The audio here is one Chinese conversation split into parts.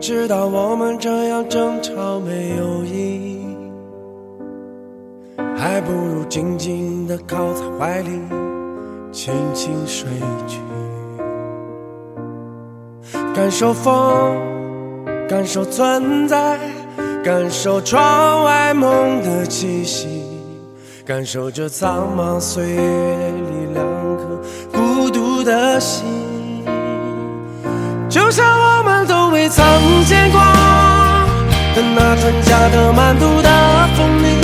知道我们这样争吵没有意义，还不如静静地靠在怀里，轻轻睡去，感受风，感受存在，感受窗外梦的气息，感受这苍茫岁月里两颗孤独的心。就像曾见过的那春假的满肚的风铃，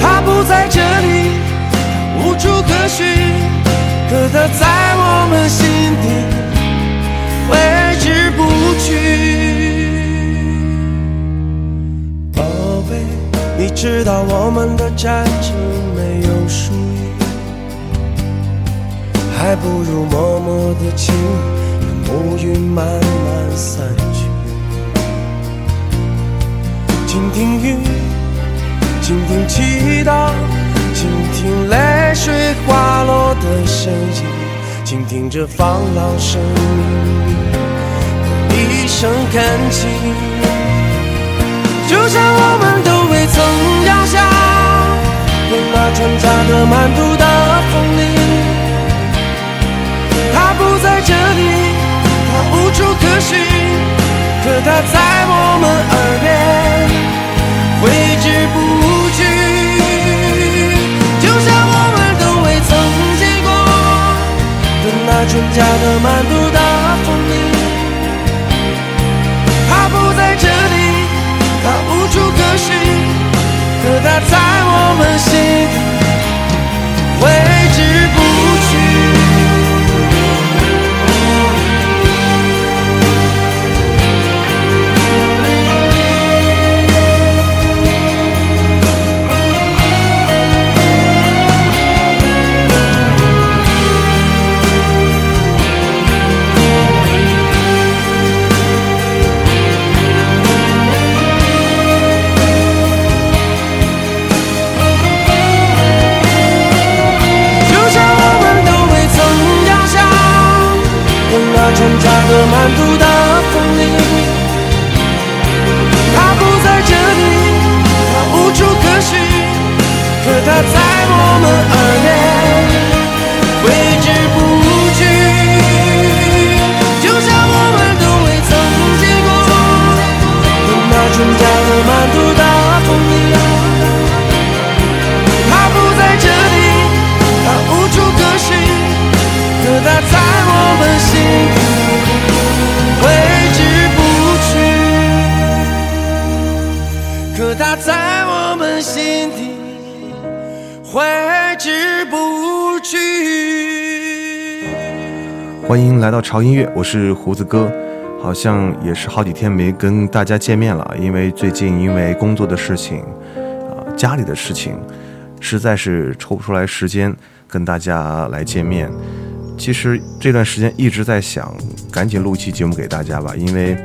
它不在这里，无处可寻，可它在我们心底挥之不去。宝贝，你知道我们的战争没有输赢。还不如默默的亲，乌云慢慢散去。倾听雨，倾听祈祷，倾听泪水滑落的声音，倾听这放浪生命的一声恳请。就像我们都未曾遥想的那船扎的满肚的风铃。心可，它在我们耳边挥之不去。就像我们都未曾见过的那春假的满肚的风铃。它不在这里，它无处可寻，可它在我们心底潮音乐，我是胡子哥。好像也是好几天没跟大家见面了，因为最近因为工作的事情，啊、家里的事情，实在是抽不出来时间跟大家来见面。其实这段时间一直在想，赶紧录一期节目给大家吧，因为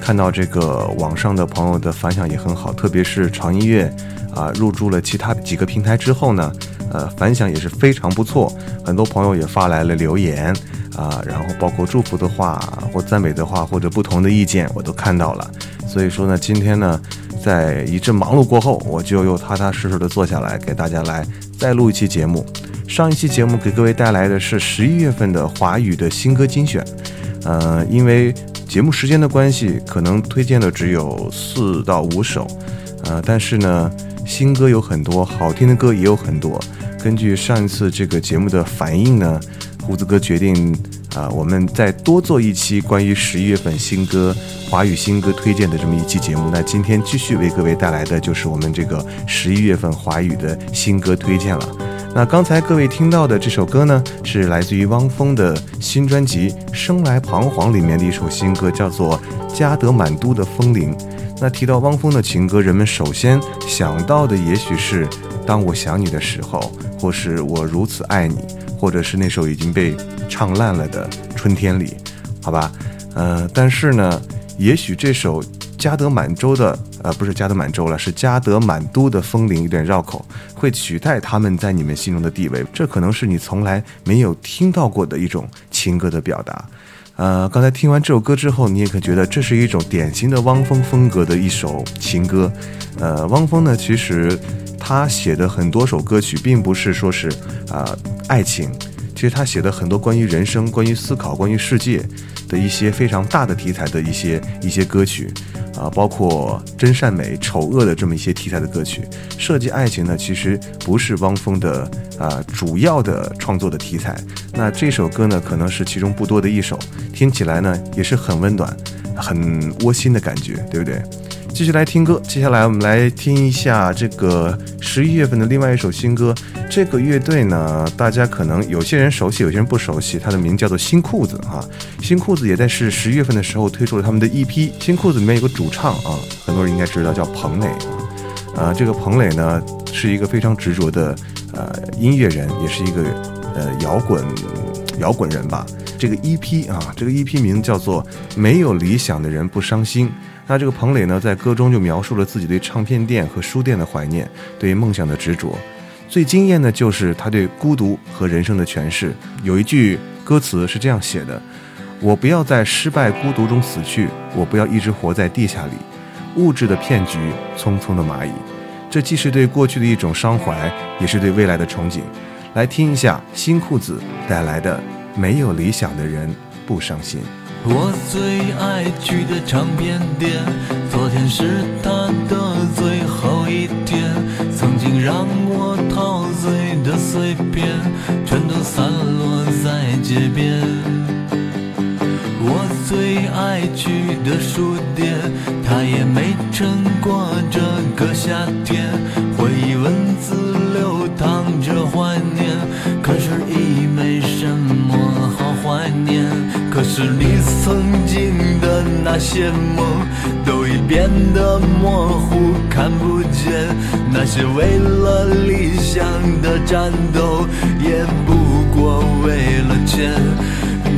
看到这个网上的朋友的反响也很好，特别是潮音乐啊入驻了其他几个平台之后呢，呃，反响也是非常不错，很多朋友也发来了留言啊，然后包括祝福的话或赞美的话或者不同的意见，我都看到了。所以说呢，今天呢，在一阵忙碌过后，我就又踏踏实实的坐下来，给大家来再录一期节目。上一期节目给各位带来的是十一月份的华语的新歌精选，呃，因为节目时间的关系，可能推荐的只有四到五首，呃，但是呢，新歌有很多，好听的歌也有很多。根据上一次这个节目的反应呢，胡子哥决定啊，我们再多做一期关于十一月份新歌、华语新歌推荐的这么一期节目。那今天继续为各位带来的就是我们这个十一月份华语的新歌推荐了。那刚才各位听到的这首歌呢，是来自于汪峰的新专辑《生来彷徨》里面的一首新歌，叫做《加德满都的风铃》。那提到汪峰的情歌，人们首先想到的也许是《当我想你的时候》，或是我如此爱你，或者是那首已经被唱烂了的《春天里》，好吧？呃，但是呢，也许这首。加德满州的，呃，不是加德满州了，是加德满都的风铃有点绕口，会取代他们在你们心中的地位。这可能是你从来没有听到过的一种情歌的表达。呃，刚才听完这首歌之后，你也可觉得这是一种典型的汪峰风格的一首情歌。呃，汪峰呢，其实他写的很多首歌曲，并不是说是啊爱情，其实他写的很多关于人生、关于思考、关于世界的一些非常大的题材的一些一些歌曲。啊，包括真善美、丑恶的这么一些题材的歌曲，涉及爱情呢，其实不是汪峰的啊主要的创作的题材。那这首歌呢，可能是其中不多的一首，听起来呢也是很温暖、很窝心的感觉，对不对？继续来听歌，接下来我们来听一下这个十一月份的另外一首新歌。这个乐队呢，大家可能有些人熟悉，有些人不熟悉。它的名叫做新裤子啊，新裤子也在是十一月份的时候推出了他们的 EP。新裤子里面有个主唱啊，很多人应该知道叫彭磊啊。这个彭磊呢，是一个非常执着的呃音乐人，也是一个呃摇滚摇滚人吧。这个 EP 啊，这个 EP 名叫做《没有理想的人不伤心》。那这个彭磊呢，在歌中就描述了自己对唱片店和书店的怀念，对梦想的执着。最惊艳的就是他对孤独和人生的诠释。有一句歌词是这样写的：“我不要在失败孤独中死去，我不要一直活在地下里，物质的骗局，匆匆的蚂蚁。”这既是对过去的一种伤怀，也是对未来的憧憬。来听一下新裤子带来的《没有理想的人不伤心》。我最爱去的唱片店，昨天是他的最后一天。曾经让我陶醉的碎片，全都散落在街边。我最爱去的书店，它也没撑过这个夏天。回忆文字躺着怀念，可是已没什么好怀念。可是你曾经的那些梦，都已变得模糊，看不见。那些为了理想的战斗，也不过为了钱。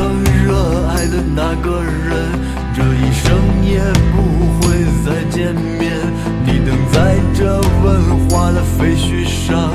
曾热爱的那个人，这一生也不会再见面。你等在这文化的废墟上，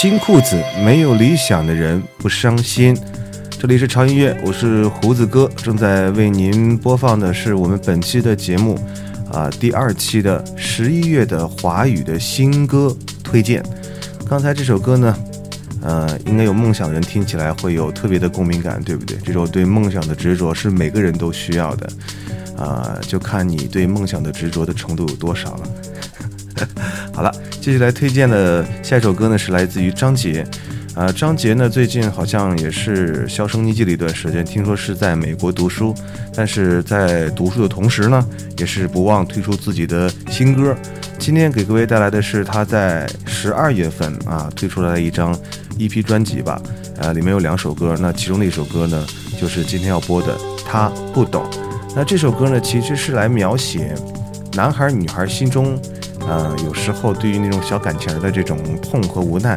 新裤子没有理想的人不伤心。这里是潮音乐，我是胡子哥，正在为您播放的是我们本期的节目，啊，第二期的十一月的华语的新歌推荐。刚才这首歌呢，呃，应该有梦想的人听起来会有特别的共鸣感，对不对？这种对梦想的执着是每个人都需要的，啊、就看你对梦想的执着的程度有多少了。好了，接下来推荐的下一首歌呢是来自于张杰，啊、张杰呢最近好像也是销声匿迹了一段时间，听说是在美国读书，但是在读书的同时呢，也是不忘推出自己的新歌。今天给各位带来的是他在十二月份啊推出来的一张 EP 专辑吧，呃，里面有两首歌，那其中的一首歌呢就是今天要播的《他不懂》。那这首歌呢其实是来描写男孩女孩心中。呃，有时候对于那种小感情的这种痛和无奈，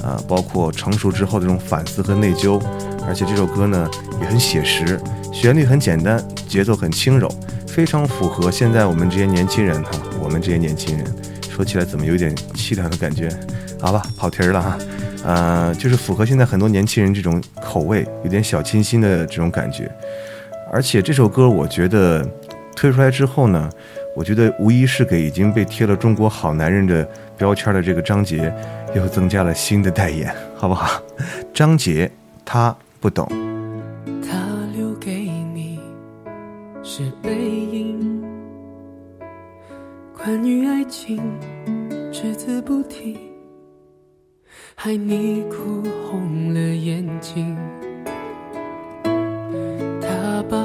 啊、包括成熟之后的这种反思和内疚，而且这首歌呢也很写实，旋律很简单，节奏很轻柔，非常符合现在我们这些年轻人哈、我们这些年轻人说起来怎么有点凄凉的感觉？好吧，跑题儿了哈，呃，就是符合现在很多年轻人这种口味，有点小清新的这种感觉。而且这首歌我觉得推出来之后呢，我觉得无疑是给已经被贴了“中国好男人”的标签的这个张杰，又增加了新的代言，好不好？张杰他不懂，他留给你是背影，关于爱情只字不提，害你哭红了眼睛。他把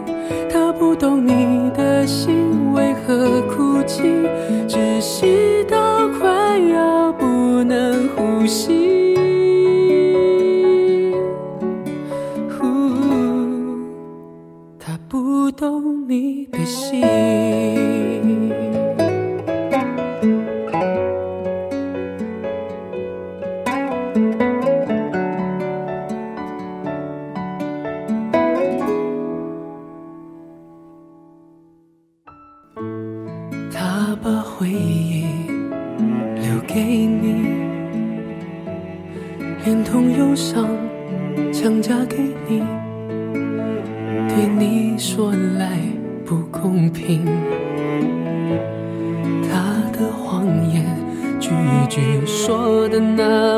和哭泣，窒息到快要不能呼吸。呼他不懂你的心。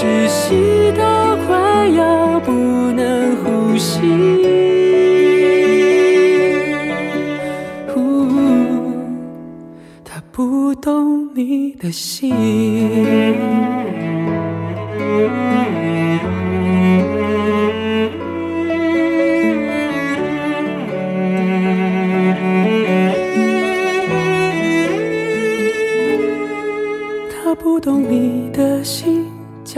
窒息到快要不能呼吸。他不懂你的心。他不懂你的心，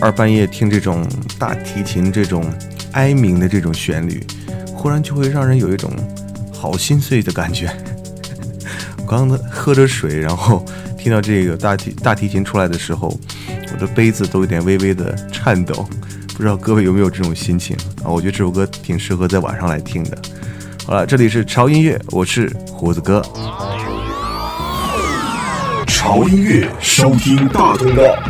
二半夜听这种大提琴这种哀鸣的这种旋律，忽然就会让人有一种好心碎的感觉。我刚刚喝着水，然后听到这个大提大提琴出来的时候，我的杯子都有点微微的颤抖。不知道各位有没有这种心情啊？我觉得这首歌挺适合在晚上来听的。好了，这里是潮音乐，我是胡子哥。潮音乐收听大通道。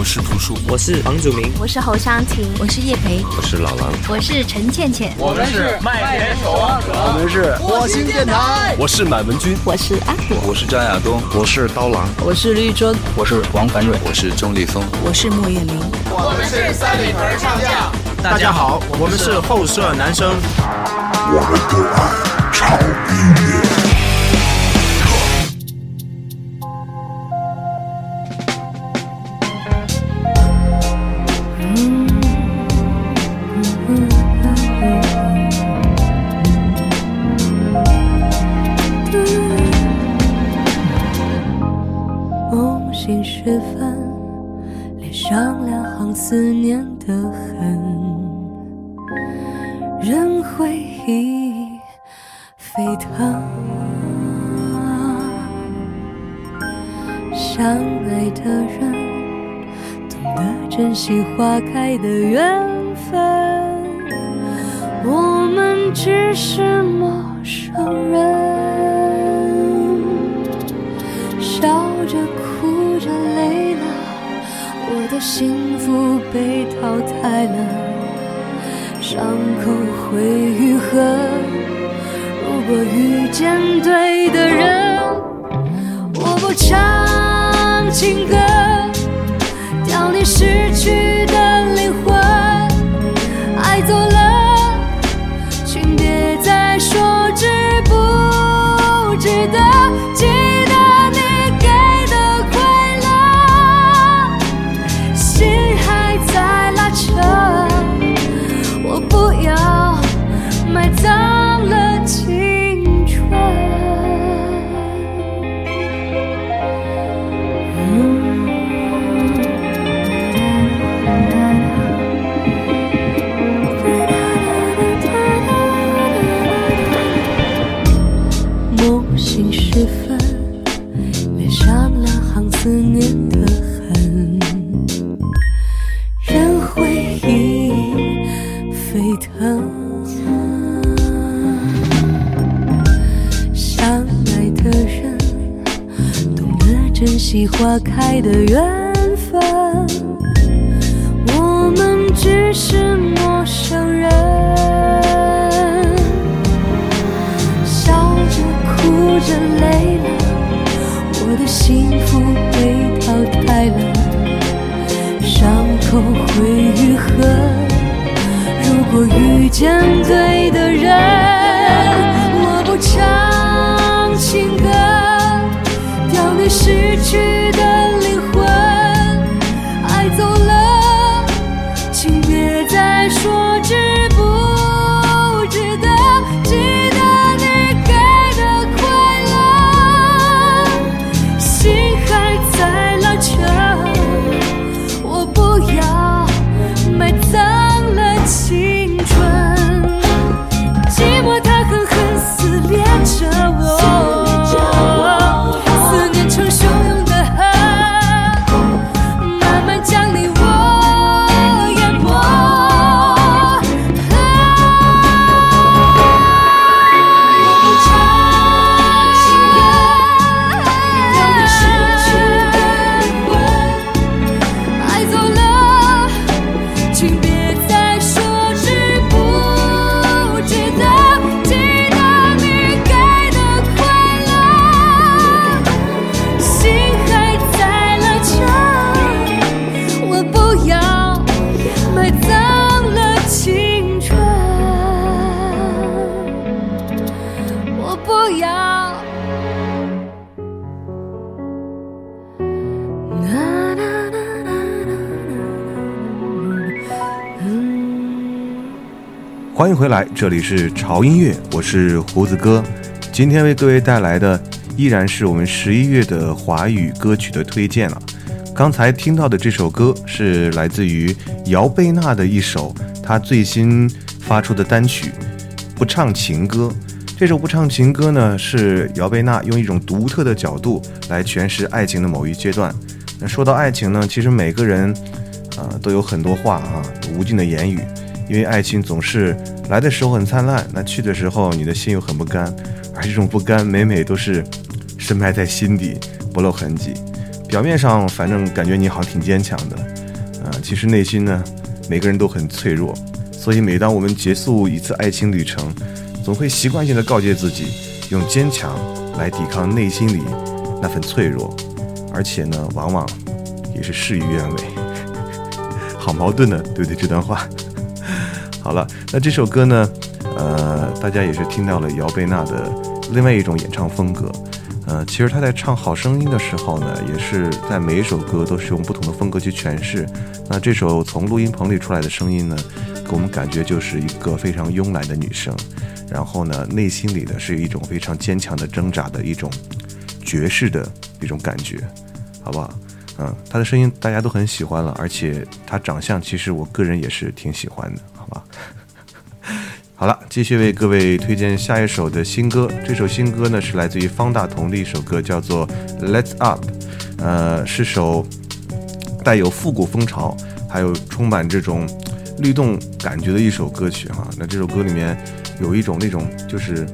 我是朴树，我是房祖名，我是侯湘婷，我是叶培，我是老狼，我是陈倩倩，我们是麦田守望者，我们是火星电台，我是满文军，我是阿果，我是张亚东，我是刀郎，我是绿洲，我是王凡瑞，我是钟立风，我是莫叶林，我们是三里屯唱将。大家好，我们是后舍男生，我们都爱超音上两行思念的痕，任回忆沸腾。相爱的人，懂得珍惜花开的缘分，我们只是陌生人。幸福被淘汰了，伤口会愈合。如果遇见对的人，我不唱情歌，掉你失去的失去欢迎回来，这里是潮音乐，我是胡子哥。今天为各位带来的依然是我们十一月的华语歌曲的推荐了。刚才听到的这首歌是来自于姚贝娜的一首她最新发出的单曲《不唱情歌》。这首《不唱情歌》呢，是姚贝娜用一种独特的角度来诠释爱情的某一阶段。那说到爱情呢，其实每个人，呃，都有很多话啊，无尽的言语。因为爱情总是来的时候很灿烂，那去的时候你的心又很不甘，而这种不甘每每都是深埋在心底，不露痕迹。表面上反正感觉你好像挺坚强的，啊、其实内心呢，每个人都很脆弱。所以每当我们结束一次爱情旅程，总会习惯性的告诫自己，用坚强来抵抗内心里那份脆弱，而且呢，往往也是事与愿违。好矛盾的，对不对？这段话。好了，那这首歌呢，呃，大家也是听到了姚贝娜的另外一种演唱风格。呃，其实她在唱《好声音》的时候呢，也是在每一首歌都是用不同的风格去诠释。那这首从录音棚里出来的声音呢，给我们感觉就是一个非常慵懒的女生，然后呢，内心里的是一种非常坚强的挣扎的一种爵士的一种感觉，好不好？嗯，她的声音大家都很喜欢了，而且她长相其实我个人也是挺喜欢的，啊？好了，继续为各位推荐下一首的新歌。这首新歌呢是来自于方大同的一首歌，叫做《Let's Up》，呃，是首带有复古风潮，还有充满这种律动感觉的一首歌曲哈。那这首歌里面有一种那种就是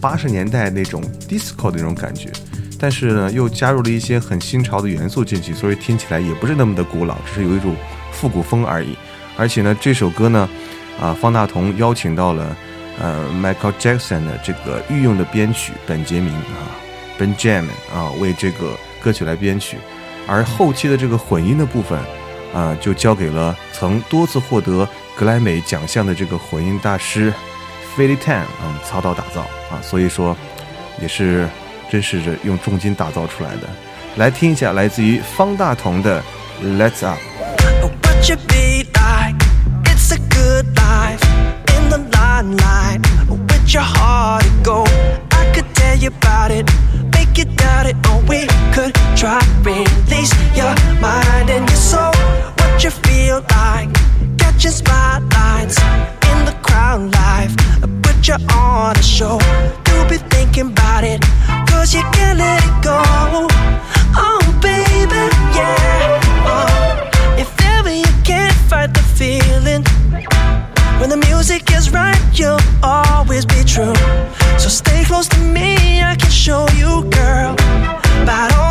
八十年代那种 disco 的那种感觉，但是呢又加入了一些很新潮的元素进去，所以听起来也不是那么的古老，只是有一种复古风而已。而且呢，这首歌呢。啊，方大同邀请到了呃，Michael Jackson 的这个御用的编曲本杰明啊，Benjamin 啊，为这个歌曲来编曲，而后期的这个混音的部分啊，就交给了曾多次获得格莱美奖项的这个混音大师，Phil Tan 啊操刀打造啊，所以说也是真是用重金打造出来的。来听一下来自于方大同的 Let's Up。Limelight with your heart to go. I could tell you about it, make you doubt it, or we could try release your mind and your soul. What you feel like, catching spotlights in the crowd life. Put you on a show, you'll be thinking about it, cause you can't let it go. Oh, baby, yeah. Oh, if ever you can't fight the feeling. When the music is right, you'll always be true. So stay close to me, I can show you, girl, about all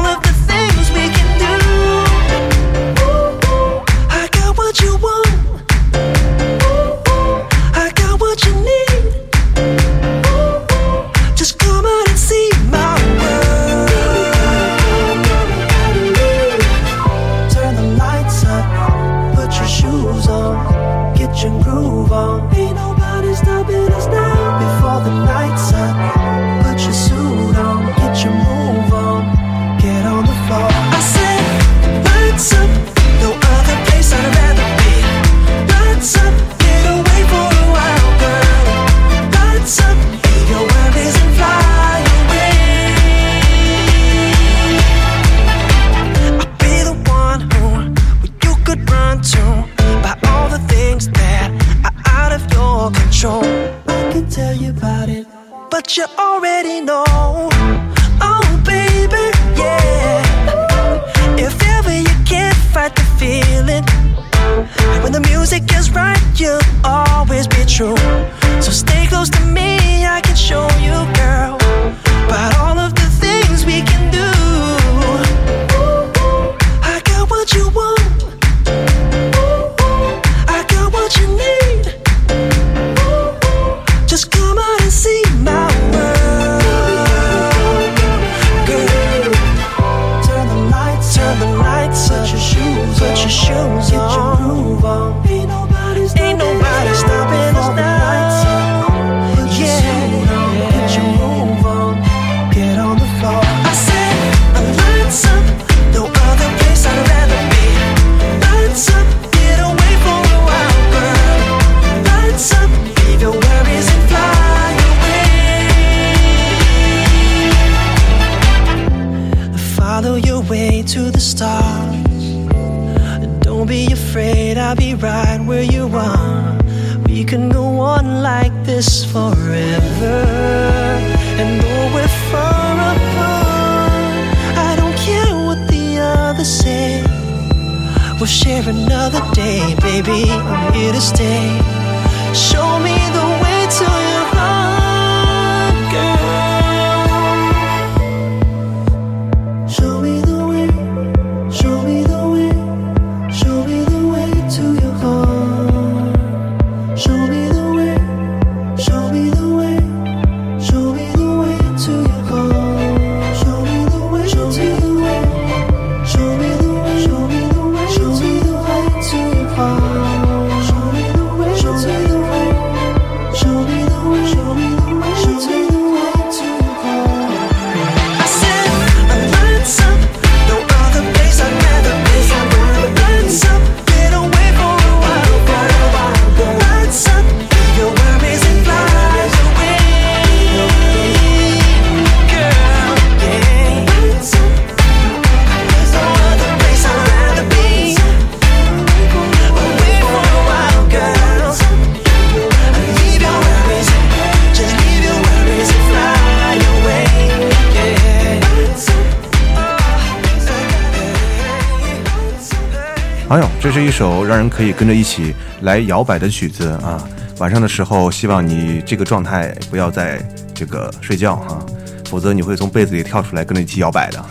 哎呦，这是一首让人可以跟着一起来摇摆的曲子啊！晚上的时候，希望你这个状态不要再这个睡觉哈、否则你会从被子里跳出来跟着一起摇摆的。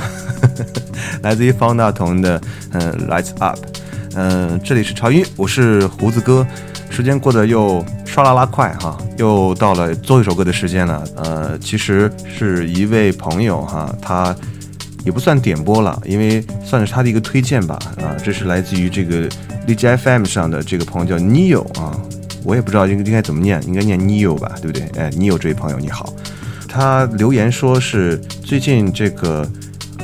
来自于方大同的嗯、Lights Up，嗯、这里是潮音，我是胡子哥。时间过得又唰啦啦快哈，又到了做一首歌的时间了。呃，其实是一位朋友哈，他也不算点播了，因为算是他的一个推荐吧。啊，这是来自于这个荔枝 FM 上的这个朋友叫 Neo 啊，我也不知道应应该怎么念，应该念 Neo 吧，对不对？哎，Neo 这位朋友你好，他留言说是最近这个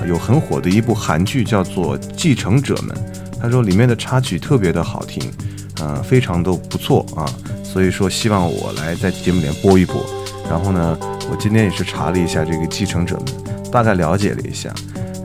有很火的一部韩剧叫做《继承者们》，他说里面的插曲特别的好听。呃，非常都不错啊，所以说希望我来在节目里面播一播。然后呢，我今天也是查了一下这个继承者们，大概了解了一下，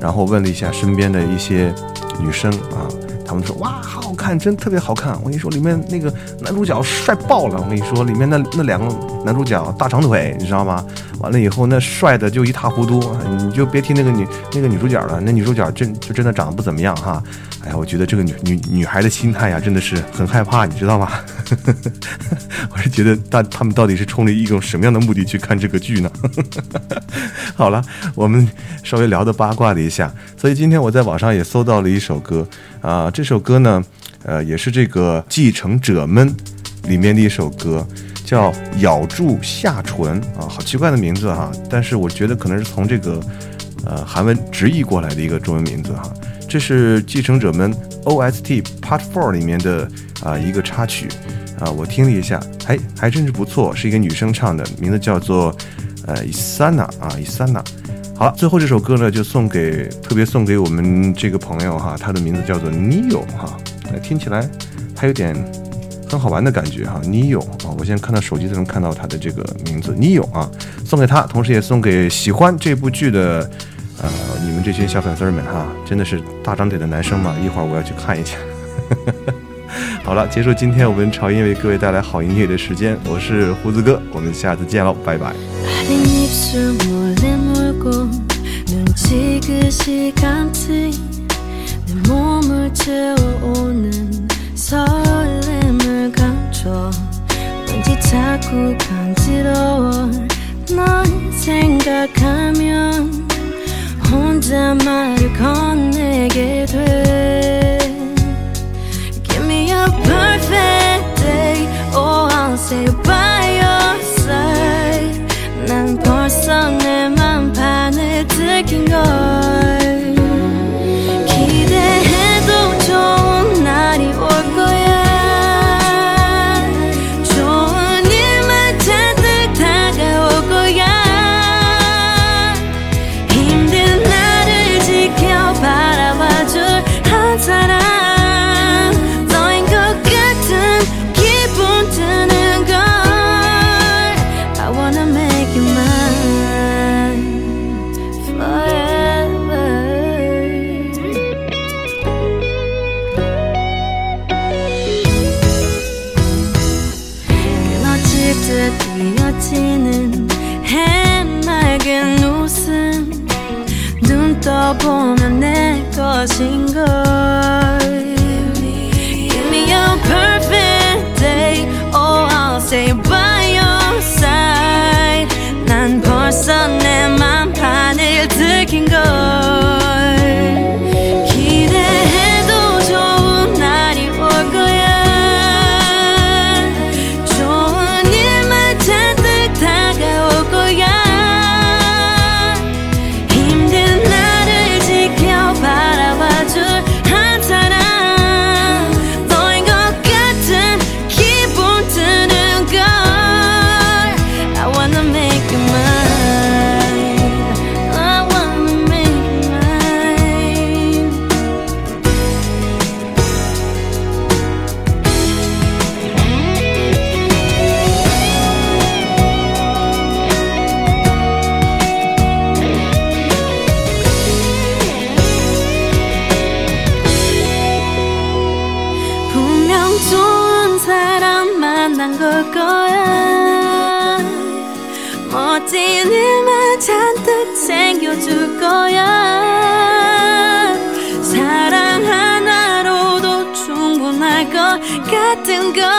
然后问了一下身边的一些女生啊，他们说哇，好好看，真特别好看。我跟你说，里面那个男主角帅爆了。我跟你说，里面那那两个男主角大长腿，你知道吗？完了以后那帅的就一塌糊涂，你就别提那个女那个女主角了，那女主角真就真的长得不怎么样哈。哎呀，我觉得这个女女女孩的心态呀，真的是很害怕，你知道吗？我是觉得大他们到底是冲着一种什么样的目的去看这个剧呢？好了，我们稍微聊的八卦了一下，所以今天我在网上也搜到了一首歌啊，这首歌呢，呃，也是这个继承者们里面的一首歌，叫咬住下唇啊，好奇怪的名字哈，但是我觉得可能是从这个呃韩文直译过来的一个中文名字哈。这是继承者们 OST Part Four 里面的啊一个插曲啊，我听了一下，还还真是不错，是一个女生唱的，名字叫做呃伊萨娜啊伊萨娜。好了，最后这首歌呢就送给特别送给我们这个朋友哈，他的名字叫做 Neo 哈，听起来还有点很好玩的感觉哈你有啊，我现在看到手机都能看到他的这个名字你有啊，送给他，同时也送给喜欢这部剧的。呃，你们这些小粉丝们哈，真的是大长腿的男生嘛？一会儿我要去看一下。好了，结束今天我们潮音为各位带来好音乐的时间，我是胡子哥，我们下次见喽，拜拜。 멈춰 왠지 자꾸 간지러워 널 생각하면 혼자 말을 건네게 돼 Give me a perfect day or I'll stay by your side 난 벌써 내맘 반을 들킨 걸 and go